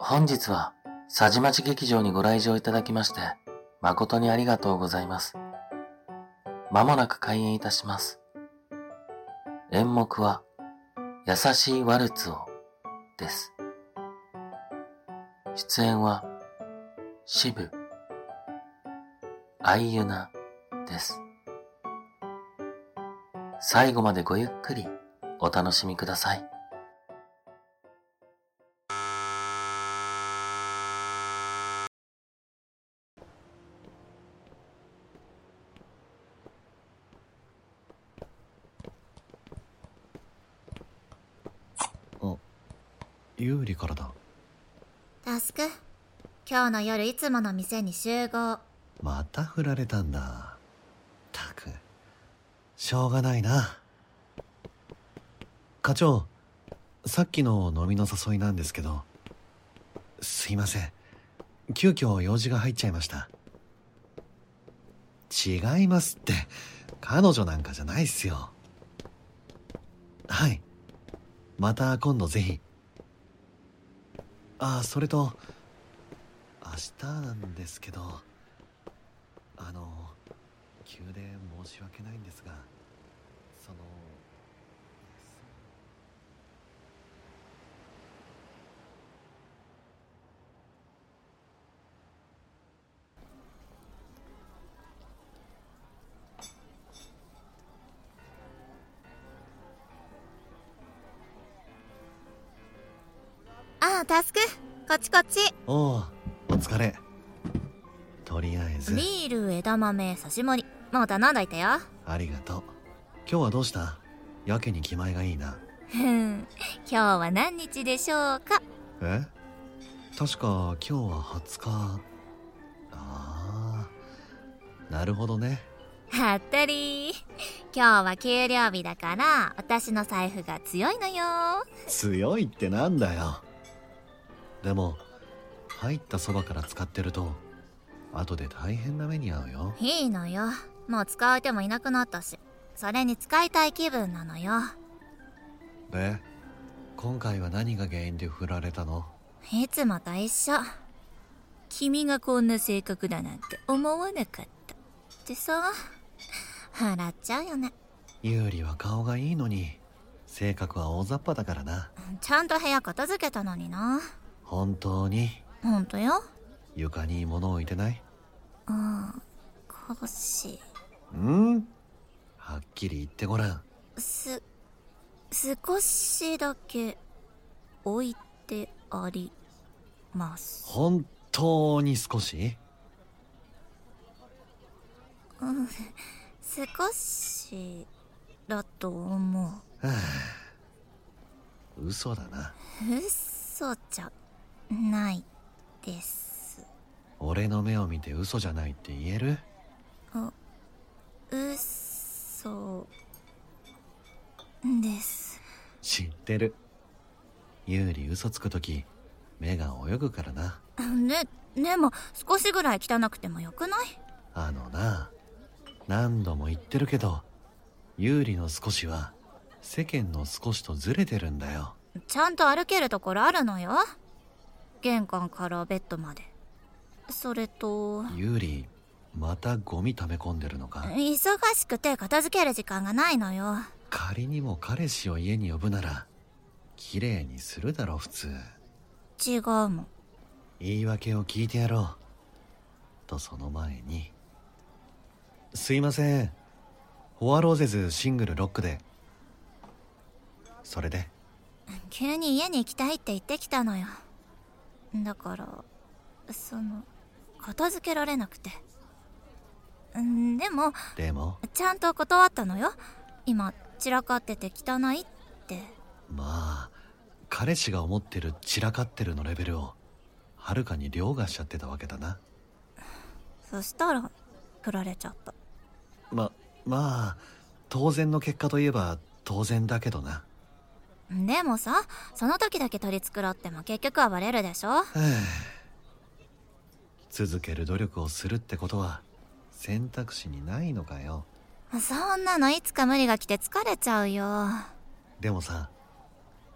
本日は、佐治町劇場にご来場いただきまして、誠にありがとうございます。まもなく開演いたします。演目は、優しいワルツを、です。出演は、渋、あいゆな、です。最後までごゆっくりお楽しみください。有利からだ。タスク。今日の夜いつもの店に集合。また振られたんだ。たく。しょうがないな。課長さっきの飲みの誘いなんですけど。すいません。急遽用事が入っちゃいました。違いますって。彼女なんかじゃないっすよ。はい。また今度ぜひあそれと明日なんですけどあの急で申し訳ないんですがそのタスクこっちこっち。おおお疲れ。とりあえず。ビール枝豆刺し盛り。もう頼んどいてよ。ありがとう。今日はどうした？やけに気前がいいな。ふん。今日は何日でしょうか？え？確か今日は20日。ああなるほどね。はったり。今日は給料日だから私の財布が強いのよ。強いってなんだよでも入ったそばから使ってると後で大変な目に遭うよ。いいのよ。もう使う手もいなくなったしそれに使いたい気分なのよ。で今回は何が原因で振られたの？いつもと一緒。君がこんな性格だなんて思わなかった。ってさ払っちゃうよね。有利は顔がいいのに性格は大雑把だからな。ちゃんと部屋片付けたのにな本当に？本当よ。床に物置いてない？うん少し。うん？はっきり言ってごらん。す少しだけ置いてあります。本当に少し？うん少しだと思う、はあ、嘘だな。嘘じゃないです。俺の目を見て嘘じゃないって言える？あ嘘です。知ってる。有利嘘つく時目が泳ぐからな。ねでも少しぐらい汚くてもよくない？あのな何度も言ってるけど有利の少しは世間の少しとずれてるんだよ。ちゃんと歩けるところあるのよ玄関からベッドまで。それとユーリまたゴミ溜め込んでるのか？忙しくて片付ける時間がないのよ。仮にも彼氏を家に呼ぶなら綺麗にするだろ普通。違うもん。言い訳を聞いてやろう。とその前にすいません。フォアローゼズシングルロックで。それで？急に家に行きたいって言ってきたのよだからその片付けられなくて。んでもでも？ちゃんと断ったのよ。今散らかってて汚いって。まあ彼氏が思ってる散らかってるのレベルをはるかに凌駕しちゃってたわけだな。そしたら振られちゃった。ままあ当然の結果といえば当然だけどなでもさその時だけ取り繕っても結局はバレるでしょ？続ける努力をするってことは選択肢にないのかよ。そんなのいつか無理が来て疲れちゃうよ。でもさ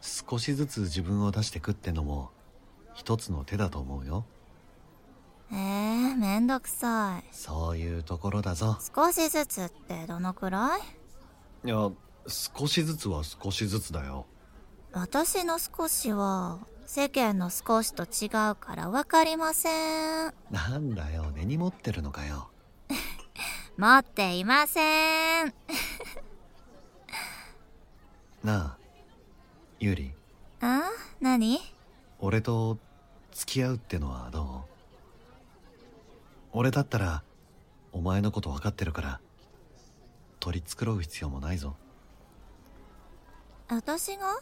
少しずつ自分を出してくってのも一つの手だと思うよ。えー、めんどくさい。そういうところだぞ。少しずつってどのくらい？いや少しずつは少しずつだよ私の少しは世間の少しと違うから分かりません。なんだよ根に持ってるのかよ。持っていません。なあユーリ。あ何？俺と付き合うってのはどう？俺だったらお前のこと分かってるから取り繕う必要もないぞ。私が？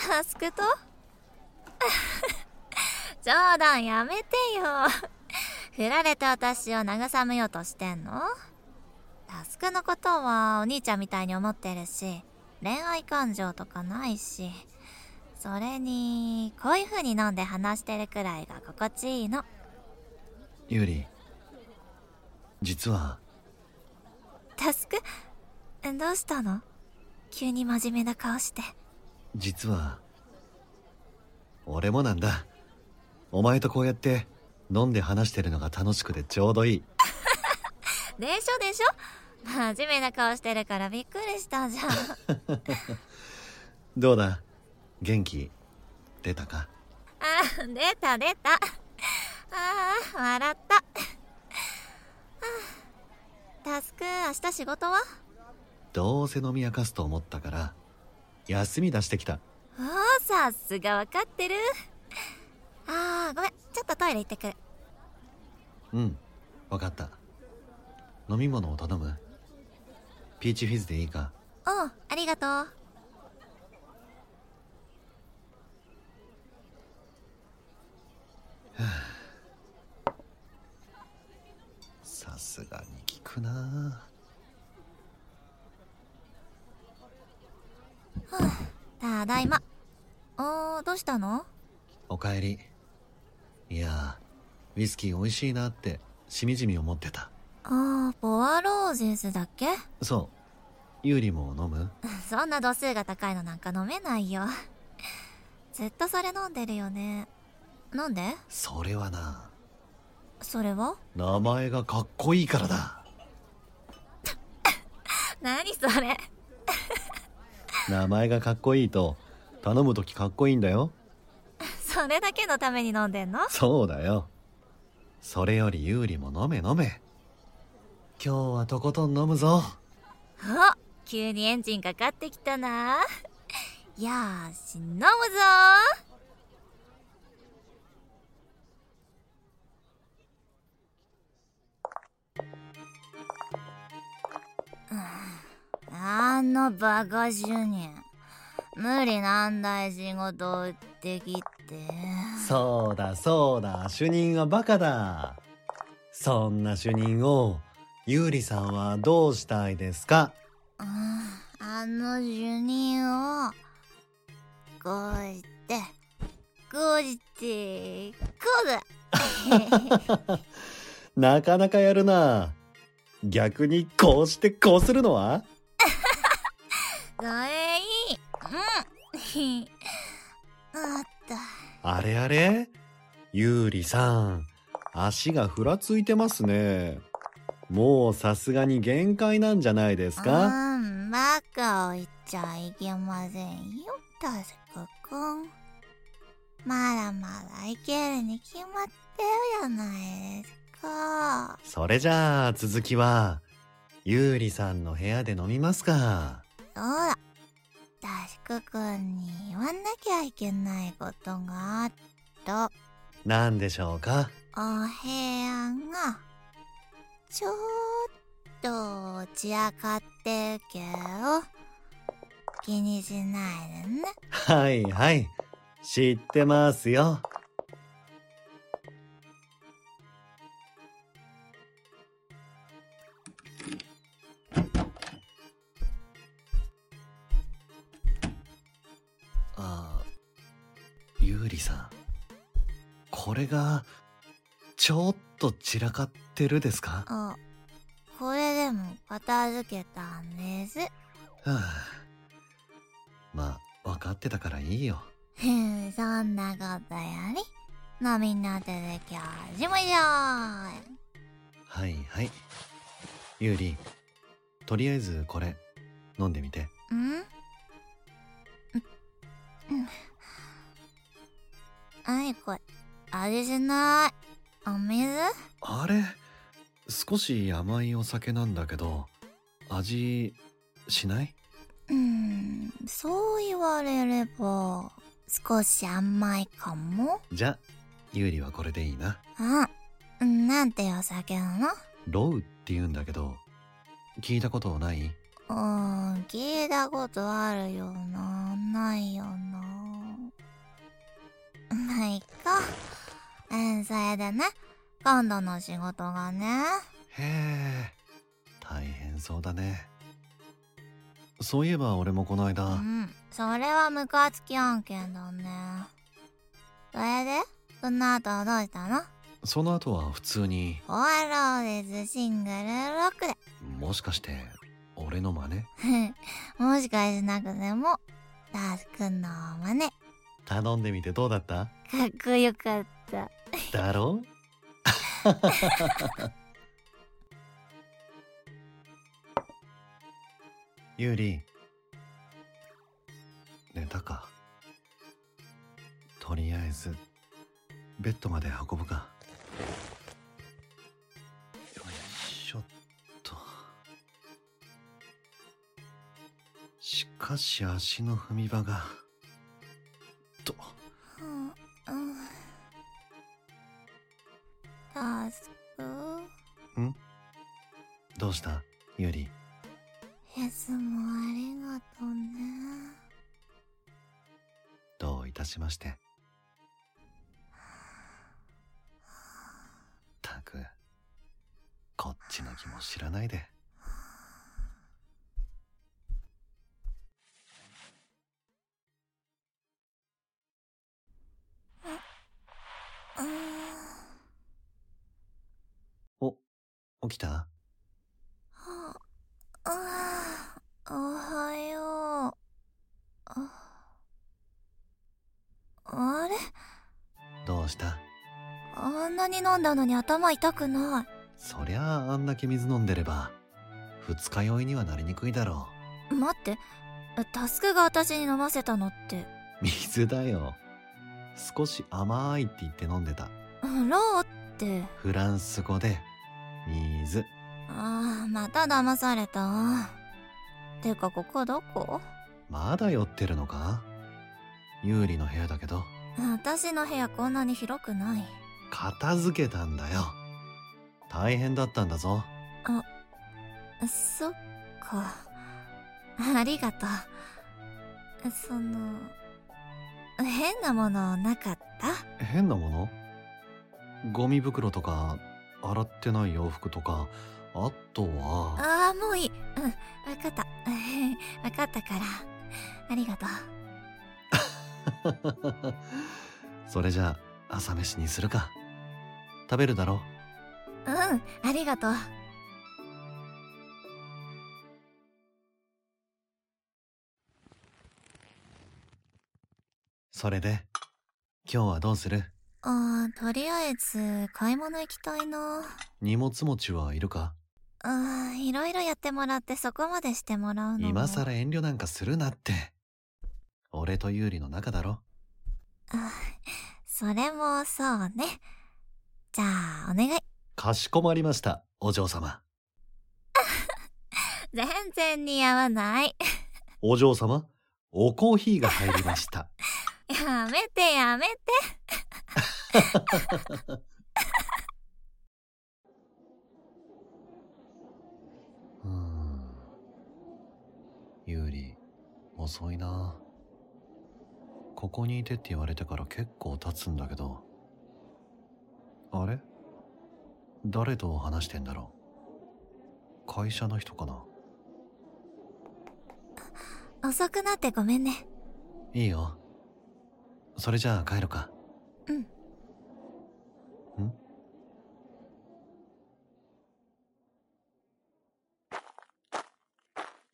タスクと？冗談やめてよ。振られて私を慰めようとしてんの？タスクのことはお兄ちゃんみたいに思ってるし恋愛感情とかないしそれにこういう風に飲んで話してるくらいが心地いいの。ユーリ実は。タスク？どうしたの？急に真面目な顔して実は俺もなんだ。お前とこうやって飲んで話してるのが楽しくてちょうどいい。でしょでしょ。真面目な顔してるからびっくりしたじゃん。どうだ？元気出たか？あー出た出た。あー笑った。タスク明日仕事は？どうせ飲み明かすと思ったから休み出してきた。おーさすが分かってる。あーごめんちょっとトイレ行ってくる。うん分かった。飲み物を頼む？ピーチフィズでいいか？うんありがとう。さすがに効くなただいま。おーどうしたの？おかえり。いやウイスキー美味しいなってしみじみ思ってた。あーボアローゼスだっけ？そう。ユーリも飲む？そんな度数が高いのなんか飲めないよ。ずっとそれ飲んでるよね。なんで？それはな。それは？名前がかっこいいからだ。何それ名前がかっこいいと頼む時かっこいいんだよ。それだけのために飲んでんの？そうだよ。それよりユーリも飲め飲め。今日はとことん飲むぞ。あ急にエンジンかかってきたな。よーし飲むぞあのバカ主任無理難題仕事売ってきて。そうだそうだ。主任はバカだ。そんな主任をユーリさんはどうしたいですか？うんあの主任をこうして。こうしてこうだ なかなかやるな。逆にこうしてこうするのは？それいい。うん。あったあれあれ？ユーリさん足がふらついてますね。もうさすがに限界なんじゃないですか？うんバカを言っちゃいけませんよ。タスクくんまだまだいけるに決まってるやないですか。それじゃあ続きはユーリさんの部屋で飲みますかそうだ。タスクくんに言わなきゃいけないことがあった何でしょうか？お部屋がちょっと散らかってるけど気にしないでね。はいはい。知ってますようりさん。これがちょっと散らかってるですか？あこれでも片付けたんです。はあ。まあ分かってたからいいよ。へ んそんなことより飲みになで今日しましょはいはい。ユーリとりあえずこれ飲んでみて。うん。うん何これ？味しない。お水？あれ？少し甘いお酒なんだけど味しない？うんそう言われれば少し甘いかも。じゃユーリはこれでいいな。あなんてお酒なの？ロウって言うんだけど聞いたことない？うん聞いたことあるよな。ないよなまあいっか。うんそれでね。今度の仕事がね。へえ大変そうだね。そういえば俺もこの間、うんそれはムカつき案件だね。それで？その後はどうしたの？その後は普通に。フォアローデズシングルロックで。もしかして俺の真似？もしかしなくてもダースくんの真似。か頼んでみてどうだった？っこよかった。だろ？ユーリ。寝たかとりあえずベッドまで運ぶか。よいしょっと。しかし足の踏み場が。とうんうん。ダースくん？どうした？ユーリ。いつもありがとうね。どういたしまして。たくこっちの気も知らないでお起きた？ああおはよう。ああれ？どうした？あんなに飲んだのに頭痛くない。そりゃああんだけ水飲んでれば二日酔いにはなりにくいだろ待って。タスクが私に飲ませたのって。う水だよ少し甘いって言って飲んでた。ローって。フランス語で水。ああまた騙された。わてかここどこ？まだ酔ってるのか？有利の部屋だけど。私の部屋こんなに広くない。片付けたんだよ。大変だったんだぞ。そっか。ありがとう。その変なものなかった？変なもの？ゴミ袋とか洗ってない洋服とかあとはああもういい。うんわかった。わかったから。ありがとう。それじゃあ朝飯にするか。食べるだろうんありがとうそれで今日はどうする？あーとりあえず買い物行きたいな。荷物持ちはいるか？あーいろいろやってもらってそこまでしてもらうのも。今さら遠慮なんかするなって。俺と有利の仲だろ？あそれもそうね。じゃあお願い。かしこまりましたお嬢様。全然似合わない。お嬢様おコーヒーが入りましたやめてやめて。うーん。有利遅いな。ここにいてって言われてから結構経つんだけど。あれ？誰と話してんだろう？会社の人かな？遅くなってごめんね。いいよそれじゃあ帰るか。うん。ん？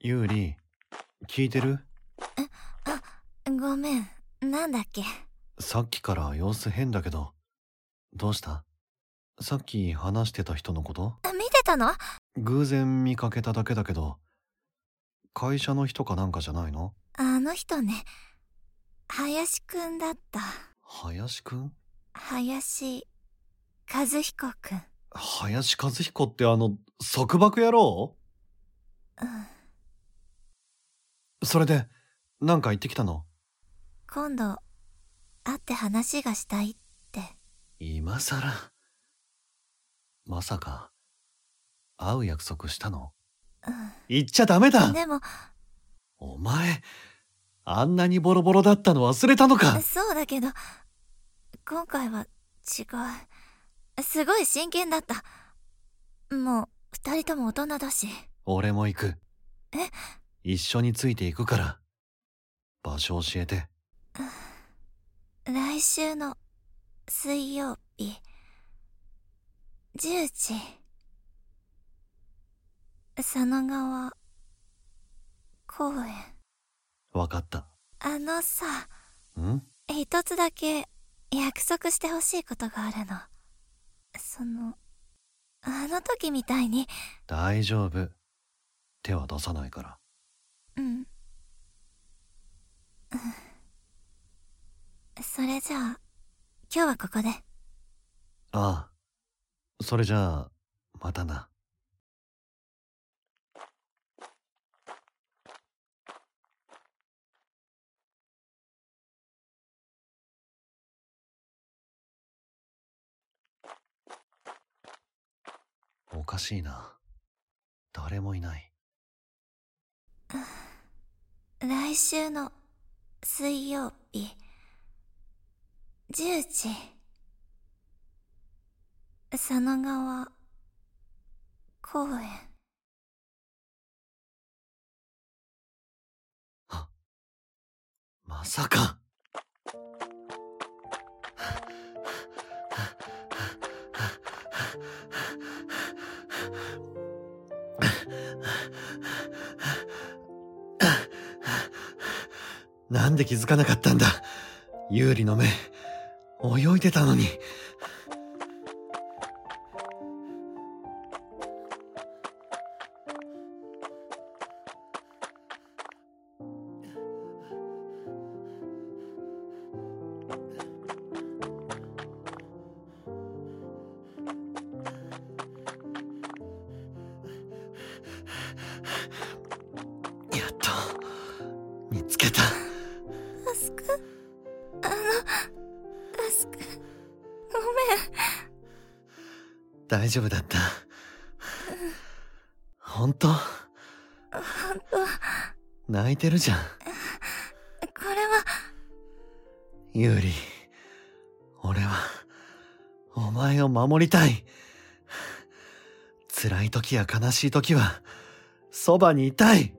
ユーリ聞いてる？ごめん。なんだっけ？さっきから様子変だけど、どうした？さっき話してた人のこと？見てたの？偶然見かけただけだけど、会社の人かなんかじゃないの？あの人ね、林くんだった。林くん？林和彦くん。林和彦ってあの、束縛野郎？うん。それで、なんか言ってきたの？今度、会って話がしたいって。今さら。まさか、会う約束したの？う言っちゃダメだん。でも、お前、あんなにボロボロだったの忘れたのかそうだけど、今回は違う。すごい真剣だった。もう、二人とも大人だし。俺も行く。え？一緒についていくから。場所教えて。来週の水曜日、10時。佐野川公園。わかった。あのさ、ん？一つだけ約束してほしいことがあるの。その、あの時みたいに、大丈夫。手は出さないから。うん。うんそれじゃあ、今日はここで。ああ。それじゃあ、またな。おかしいな。誰もいない。来週の水曜日、10時。佐野川公園。まさか。なんで気づかなかったんだ？有利の目、泳いでたのに。やっと、見つけた。大丈夫だった？本当？ほんと、泣いてるじゃん。これは、ユーリ。俺は、お前を守りたい。辛い時や悲しい時は、そばにいたい。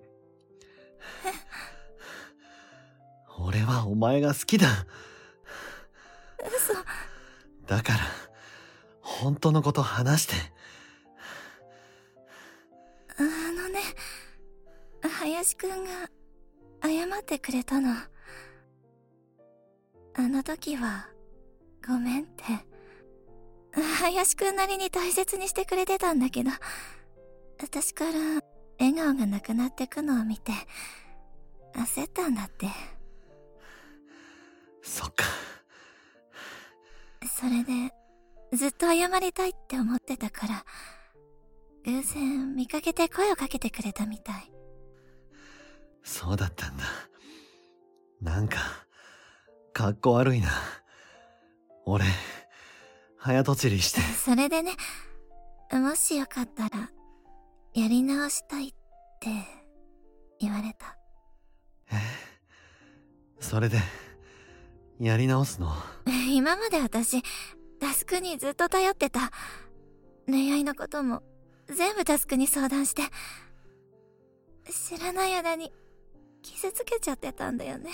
俺はお前が好きだ。嘘。だから、本当のこと話して。あのね、林くんが謝ってくれたの。あの時は、ごめんって。林くんなりに大切にしてくれてたんだけど、私から笑顔がなくなってくのを見て、焦ったんだって。そっか。それで、ずっと謝りたいって思ってたから、偶然見かけて声をかけてくれたみたい。そうだったんだ。なんか、かっこ悪いな。俺、早とちりして。それでね、もしよかったら、やり直したいって言われた。え？それで、やり直すの？今まで私、タスクにずっと頼ってた。恋愛のことも全部タスクに相談して、知らない間に傷つけちゃってたんだよね。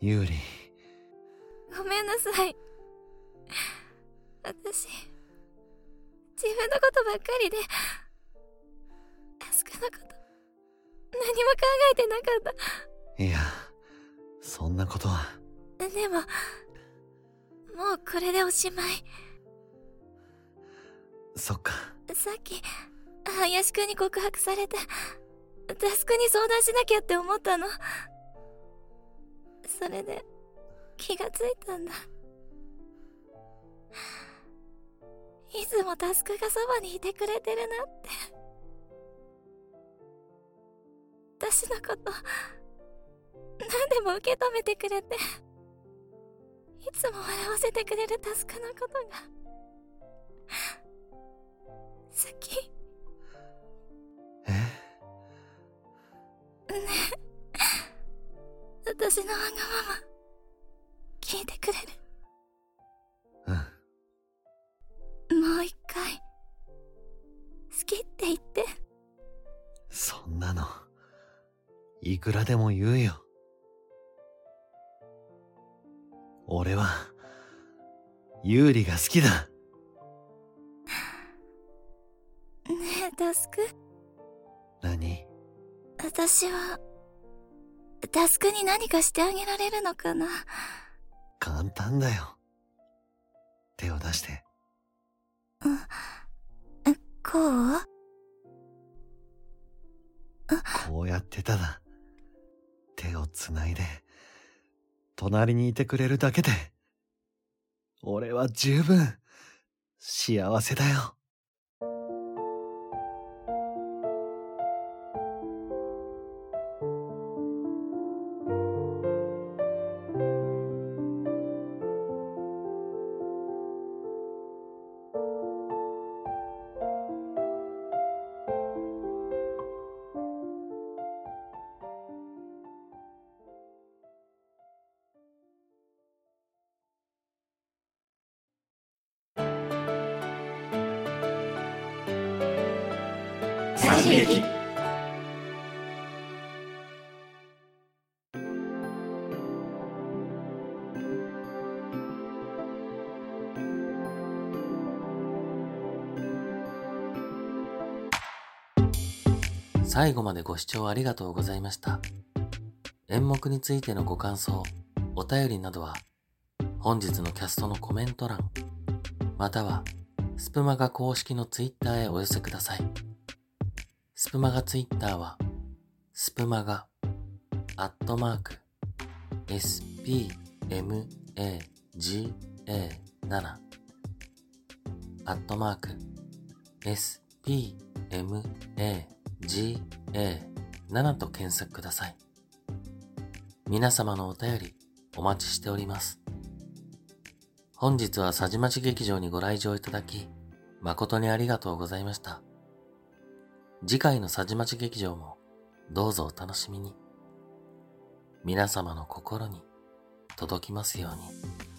ユーリ、ごめんなさい。私、自分のことばっかりで、タスクのこと、何も考えてなかった。いや、そんなことは。でも、もうこれでおしまい。そっか。さっき、林くんに告白されて、タスクに相談しなきゃって思ったの。それで、気がついたんだ。いつもタスクがそばにいてくれてるなって。私のこと、何でも受け止めてくれて、いつも笑わせてくれるタスクのことが、好き。え？ねえ、私のわがまま、聞いてくれる？うん。もう一回、好きって言って。そんなの、いくらでも言うよ。俺は、ユーリが好きだ。ねえ、タスク？何？私は、タスクに何かしてあげられるのかな？簡単だよ。手を出して。こう？こうやってただ、手をつないで、隣にいてくれるだけで、俺は十分、幸せだよ。最後までご視聴ありがとうございました。演目についてのご感想、お便りなどは、本日のキャストのコメント欄、または、スプマガ公式のツイッターへお寄せください。スプマガツイッターは、スプマガ、アットマーク、spmaga7、アットマーク、spmaga7 と検索ください。皆様のお便りお待ちしております。本日は佐治町劇場にご来場いただき、誠にありがとうございました。次回の佐治町劇場もどうぞお楽しみに。皆様の心に届きますように。